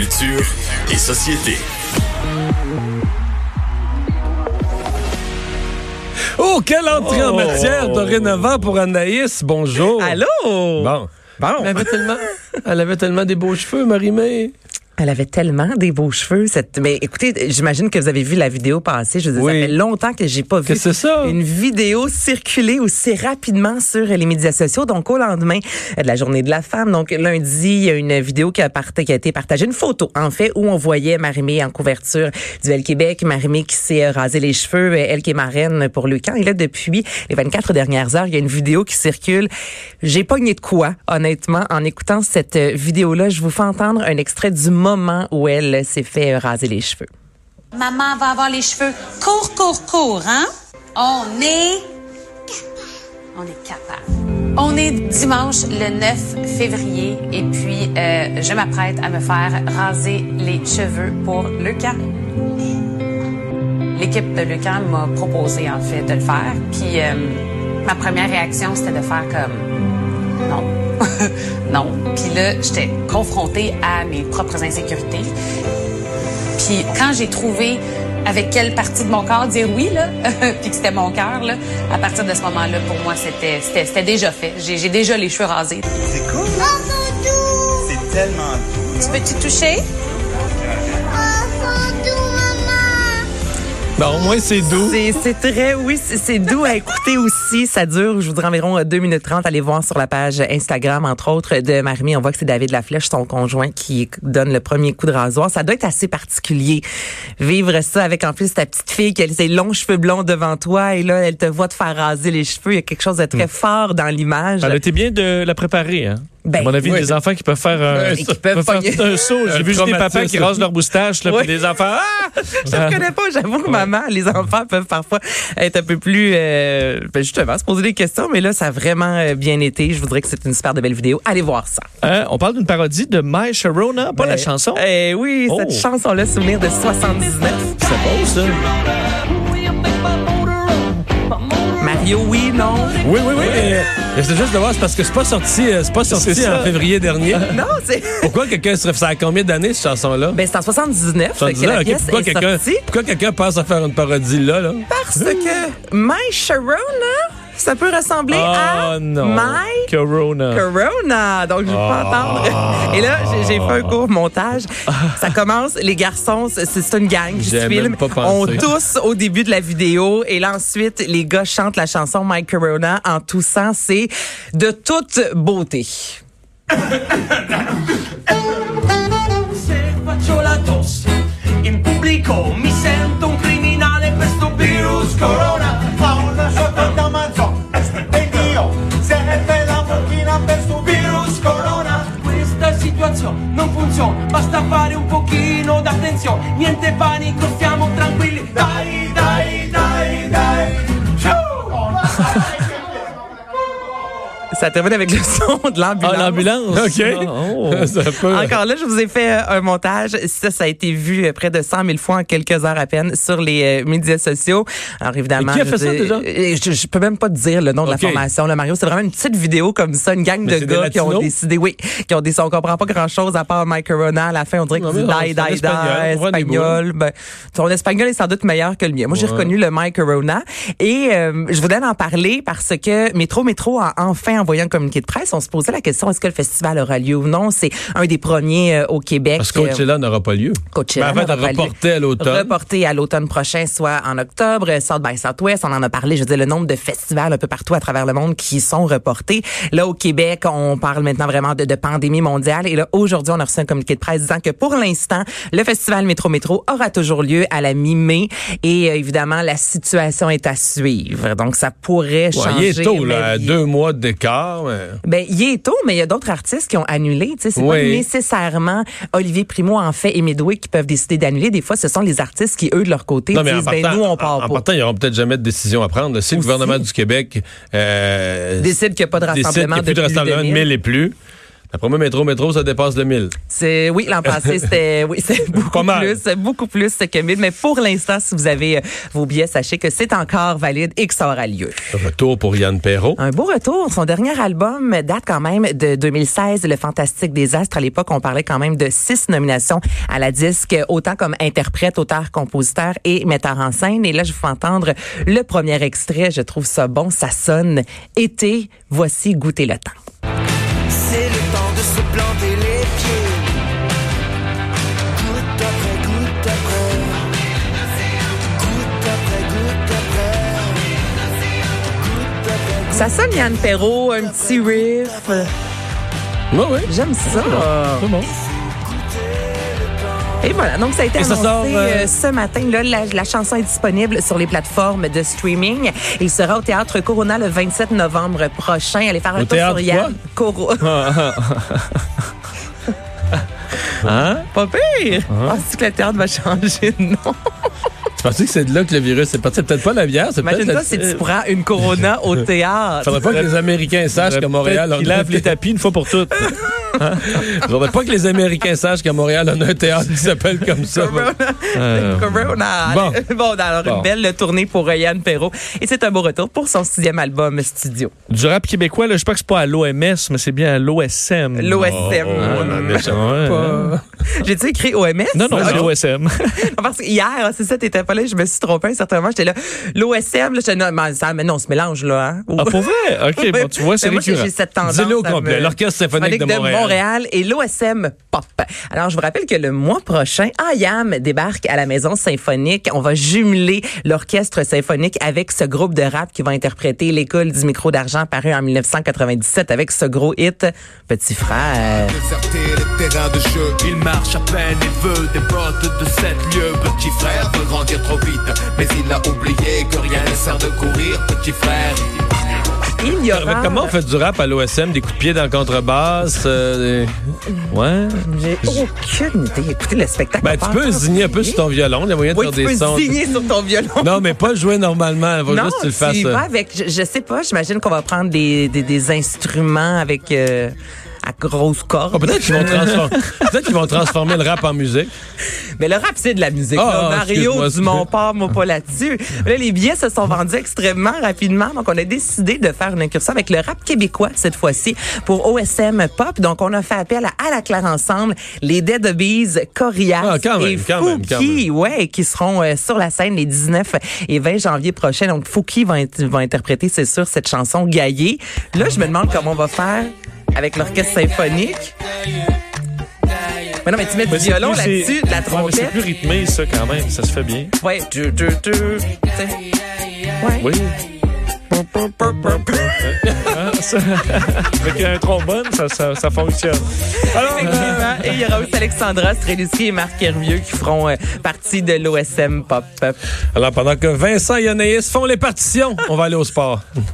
Culture et société. Oh, quelle entrée en Oh. matière dorénavant pour Anaïs. Bonjour. Allô? Bon. Bon. Elle avait tellement, elle avait tellement des beaux cheveux, Marie-Mé. Elle avait tellement des beaux cheveux. Cette... Mais écoutez, j'imagine que vous avez vu la vidéo passer. Je dire, Oui. ça fait longtemps que j'ai pas vu ça? une vidéo circuler aussi rapidement sur les médias sociaux. Donc, au lendemain de la journée de la femme, donc lundi, il y a une vidéo qui a, part- qui a été partagée, une photo, en fait, où on voyait Marimé en couverture du Bel Québec. Marimé qui s'est euh, rasé les cheveux, euh, elle qui est marraine pour le camp. Et là, depuis les 24 dernières heures, il y a une vidéo qui circule. J'ai pogné de quoi, honnêtement, en écoutant cette euh, vidéo-là. Je vous fais entendre un extrait du moment où elle s'est fait raser les cheveux. Maman va avoir les cheveux courts, courts, courts, hein? On est... On est capable. On est dimanche le 9 février et puis euh, je m'apprête à me faire raser les cheveux pour le. L'équipe de Lucan m'a proposé en fait de le faire. Puis euh, ma première réaction c'était de faire comme non, non. Puis là j'étais confrontée à mes propres insécurités. Puis quand j'ai trouvé avec quelle partie de mon corps dire oui, là, puis que c'était mon cœur, là, à partir de ce moment-là, pour moi, c'était, c'était, c'était déjà fait. J'ai, j'ai déjà les cheveux rasés. C'est cool. C'est tellement doux. Tu peux-tu toucher? Bon, au moins, c'est doux. C'est, très, oui, c'est, doux à écouter aussi. Ça dure, je vous dirais, environ euh, 2 minutes 30. Allez voir sur la page Instagram, entre autres, de Marimé. On voit que c'est David Laflèche, son conjoint, qui donne le premier coup de rasoir. Ça doit être assez particulier. Vivre ça avec, en plus, ta petite fille qui a ses longs cheveux blonds devant toi et là, elle te voit te faire raser les cheveux. Il y a quelque chose de très fort dans l'image. Elle a été bien de la préparer, hein? Ben, à mon avis, oui. des enfants qui peuvent faire un, Et qui peuvent faire pogner. tout un saut. J'ai vu juste des papas qui rasent leur moustache, là, Oui. puis des enfants. Ah! Je ne connais pas, j'avoue que maman, les enfants peuvent parfois être un peu plus, euh, ben justement, se poser des questions, mais là, ça a vraiment euh, bien été. Je voudrais que c'est une super de belle vidéo. Allez voir ça. Hein, on parle d'une parodie de My Sharona, pas la Ben, chanson? Eh oui, cette Oh. chanson-là, souvenir de 79. C'est beau, ça. Mario, oui, non? Oui, oui, oui. Mais, mais c'est juste de voir, c'est parce que c'est pas sorti, euh, c'est pas sorti en février dernier. Non, c'est... Pourquoi quelqu'un serait, ça a combien d'années, cette chanson-là? Ben, c'est en 79 Ça que disait, la pourquoi quelqu'un, pourquoi quelqu'un pense à faire une parodie là, là? Parce que My Sharona, ça peut ressembler Ah, à non. My Corona. Corona. Donc, je peux Ah. entendre. Et là, j'ai j'ai fait un court montage. Ça commence, les garçons, c'est c'est une gang qui se filme. pas On tousse au début de la vidéo. Et là, ensuite, les gars chantent la chanson My Corona en toussant. C'est de toute beauté. Niente panico stiamo tranquilli. Dai Ça termine avec le son de l'ambulance. Ah, l'ambulance. OK. Ah, oh. Ça peut- Encore là, je vous ai fait euh, un montage. Ça, ça a été vu euh, près de 100 000 fois en quelques heures à peine sur les euh, médias sociaux. Alors évidemment, Et qui a je fait ça, dis- déjà? je, je peux même pas te dire le nom de la formation. Là, Mario, c'est vraiment une petite vidéo comme ça, une gang Mais de gars qui ont décidé, oui, qui ont décidé. On comprend pas grand chose à part Mike Corona. À la fin, on dirait qu'il dit die, die, die, espagnol. Ben, ton espagnol est sans doute meilleur que le mien. Moi, j'ai reconnu le Mike Corona et euh, je voulais en parler parce que Métro Métro a enfin envoyé un communiqué de presse. On se posait la question est-ce que le festival aura lieu ou non? C'est un des premiers euh, au Québec. Parce que Coachella n'aura pas lieu. Coachella Mais en fait, n'aura reporté à l'automne. Reporté à l'automne prochain, soit en octobre. South by Southwest, on en a parlé. Je veux dire, le nombre de festivals un peu partout à travers le monde qui sont reportés. Là, au Québec, on parle maintenant vraiment de, de pandémie mondiale. Et là, aujourd'hui, on a reçu un communiqué de presse disant que pour l'instant, le festival Métro Métro aura toujours lieu à la mi-mai. Et euh, évidemment, la situation est à suivre. Donc, ça pourrait Ouais, changer. il est tôt, là, il- deux mois d'écart. Mais- ben, il est tôt, mais il y a d'autres artistes qui ont annulé. C'est pas Oui. nécessairement Olivier Primo, en fait, et Medway qui peuvent décider d'annuler. Des fois, ce sont les artistes qui, eux, de leur côté, Non, en disent, ben, partant, nous, on en, part en pas. partant, ils n'auront peut-être jamais de décision à prendre. Si le gouvernement du Québec euh, Décide qu'il n'y a pas de décide qu'il rassemblement n'y a plus de rassemblement de 1000. 1000 et plus, Après moi, métro, métro, ça dépasse le 1000. C'est oui, l'an passé c'était oui, c'est beaucoup plus, beaucoup plus que 1000 mais pour l'instant si vous avez euh, vos billets, sachez que c'est encore valide et que ça aura lieu. Retour pour Yann Perrault. Un beau retour. Son dernier album date quand même de 2016, Le Fantastique des Astres. À l'époque, on parlait quand même de six nominations à la disque, autant comme interprète, auteur, compositeur et metteur en scène. Et là, je vous fais entendre le premier extrait. Je trouve ça bon. Ça sonne été. Voici goûter le temps. C'est le temps de se planter les pieds. Goutte après goutte après. Goutte après goutte après. Ça sonne Yann Perrault, un petit riff. Oui, oui. J'aime ça. C'est bon. Et voilà, donc ça a été annoncé sort, euh, euh, ce matin. Là, la, la chanson est disponible sur les plateformes de streaming. Il sera au Théâtre Corona le 27 novembre prochain. Allez faire un Au tour sur Yann. Coro... Hein? Pas pire! Penses-tu que le théâtre va changer de nom? Pensais que c'est de là que le virus est parti? C'est peut-être pas la bière, c'est peut-être... Imagine-toi la- si tu prends une Corona au théâtre. Faudrait pas que les Américains sachent qu'à Montréal, on Il lave les tapis une fois pour toutes. Faudrait pas que les Américains sachent qu'à Montréal, on a un théâtre qui s'appelle comme ça. Euh, Corona. Bon. Bon, alors Bon. une belle tournée pour Yann Perrault. Et c'est un beau retour pour son sixième album studio. Du rap québécois, là, je sais pas que c'est pas à l'OMS, mais c'est bien à l'OSM. L'OSM. Ah, non, déjà, ouais, hein. J'ai-tu écrit OMS? Non, non, Ah, c'est l'OSM. Parce que hier, ah, c'est ça, t'étais pas là, je me suis trompée certainement. J'étais là, l'OSM, là, j'étais, non, mais, ça, mais non, on se mélange, là, hein. Ah, pour vrai? OK, bon, tu vois, c'est Mais moi, j'ai récurrent. j'ai cette tendance. Dis-le au complet. me- L'Orchestre symphonique de Montréal. et l'OSM Pop. Alors, je vous rappelle que le mois prochain, IAM débarque à la Maison Symphonique. On va jumeler l'Orchestre Symphonique avec ce groupe de rap qui va interpréter L'école du micro d'argent paru en 1997 avec ce gros hit Petit frère. Déserter les terrains de jeu. Il marche à peine, il veut des bottes de 7 lieues. Petit frère veut grandir trop vite, mais il a oublié que rien ne sert de courir. Petit frère, Il y aura... Comment on fait du rap à l'OSM? Des coups de pied dans le contrebasse? euh, des- Ouais. J'ai aucune idée. Écoutez, le spectacle. Ben, tu peux zigner un peu sur ton violon. Il y a moyen de Oui, faire tu des peux sons. signer sur ton violon. Non, mais pas jouer normalement. Il faut Non, juste que tu le fasses. euh, vas avec, je, je sais pas, j'imagine qu'on va prendre des, des, des instruments avec euh, à grosse corde. oh, peut-être qu'ils vont, transformer... vont le rap en musique. Mais le rap, c'est de la musique. Ah, là. ah, Mario Dumont part, moi pas là-dessus. Là, les billets se sont vendus extrêmement rapidement. Donc, on a décidé de faire une incursion avec le rap québécois cette fois-ci pour OSM Pop. Donc, on a fait appel à, à la claire ensemble, les Dead Bees, Corias Ah, quand même, et quand même, quand Fouki, ouais, qui seront euh, sur la scène les 19 et 20 janvier prochains. Donc, Fouki va interpréter, c'est sûr, cette chanson Gaillée. Là, je me demande comment on va faire avec l'orchestre symphonique. Mais non, mais tu mets du violon là-dessus, de la Ouais, mais c'est trompette. plus rythmé, ça, quand même. Ça se fait bien. Ouais, tu, tu, tu. Ouais. Oui. Ça- Avec un trombone, ça, ça, ça fonctionne. Alors, Effectivement. Et il y aura aussi Alexandra Streliski et Marc Hervieux qui feront euh, partie de l'OSM Pop. Alors, pendant que Vincent et Anaïs font les partitions, on va aller au sport.